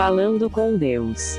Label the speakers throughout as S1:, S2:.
S1: Falando com Deus.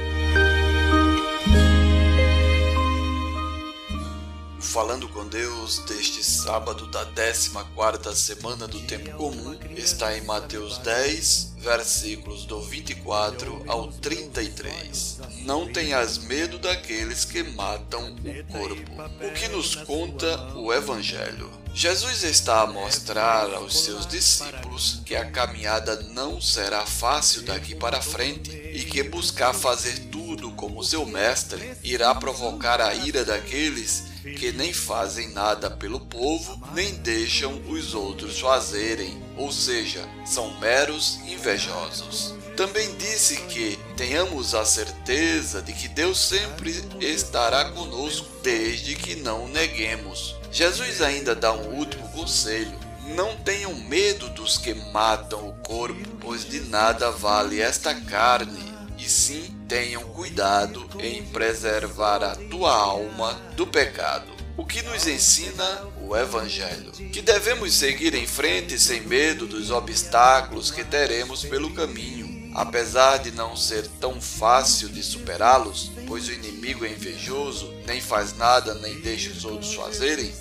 S2: Falando com Deus deste sábado da 14ª semana do tempo comum está em Mateus 10, versículos do 24 ao 33. Não tenhas medo daqueles que matam o corpo. O que nos conta o evangelho? Jesus está a mostrar aos seus discípulos que a caminhada não será fácil daqui para frente e que buscar fazer tudo como seu mestre irá provocar a ira daqueles que nem fazem nada pelo povo, nem deixam os outros fazerem, ou seja, são meros invejosos. Também disse que tenhamos a certeza de que Deus sempre estará conosco, desde que não neguemos. Jesus ainda dá um último conselho. Não tenham medo dos que matam o corpo, pois de nada vale esta carne e sim tenham cuidado em preservar a tua alma do pecado. O que nos ensina o Evangelho? Que devemos seguir em frente sem medo dos obstáculos que teremos pelo caminho. Apesar de não ser tão fácil de superá-los, pois o inimigo é invejoso, nem faz nada nem deixa os outros fazerem,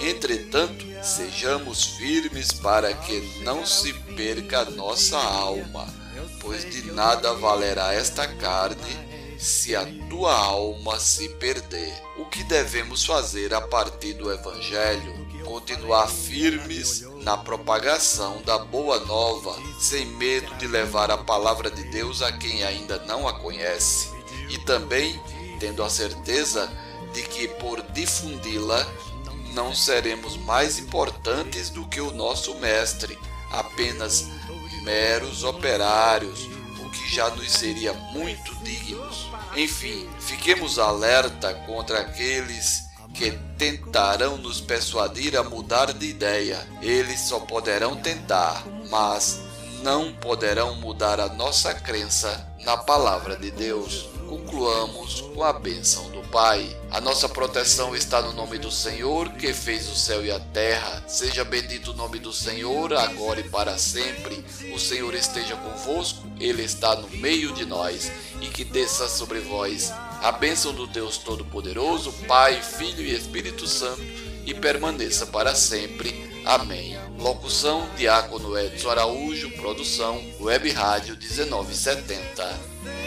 S2: entretanto, sejamos firmes para que não se perca a nossa alma pois de nada valerá esta carne se a tua alma se perder. O que devemos fazer a partir do Evangelho? Continuar firmes na propagação da boa nova, sem medo de levar a palavra de Deus a quem ainda não a conhece, e também tendo a certeza de que por difundi-la não seremos mais importantes do que o nosso Mestre, apenas meros operários, o que já nos seria muito dignos. Enfim, fiquemos alerta contra aqueles que tentarão nos persuadir a mudar de ideia. Eles só poderão tentar, mas não poderão mudar a nossa crença na palavra de Deus. Concluamos com a bênção do Pai. A nossa proteção está no nome do Senhor, que fez o céu e a terra. Seja bendito o nome do Senhor, agora e para sempre. O Senhor esteja convosco, Ele está no meio de nós, e que desça sobre vós a bênção do Deus Todo-Poderoso, Pai, Filho e Espírito Santo, e permaneça para sempre. Amém. Locução: Diácono Edson Araújo. Produção: Web Rádio 1970.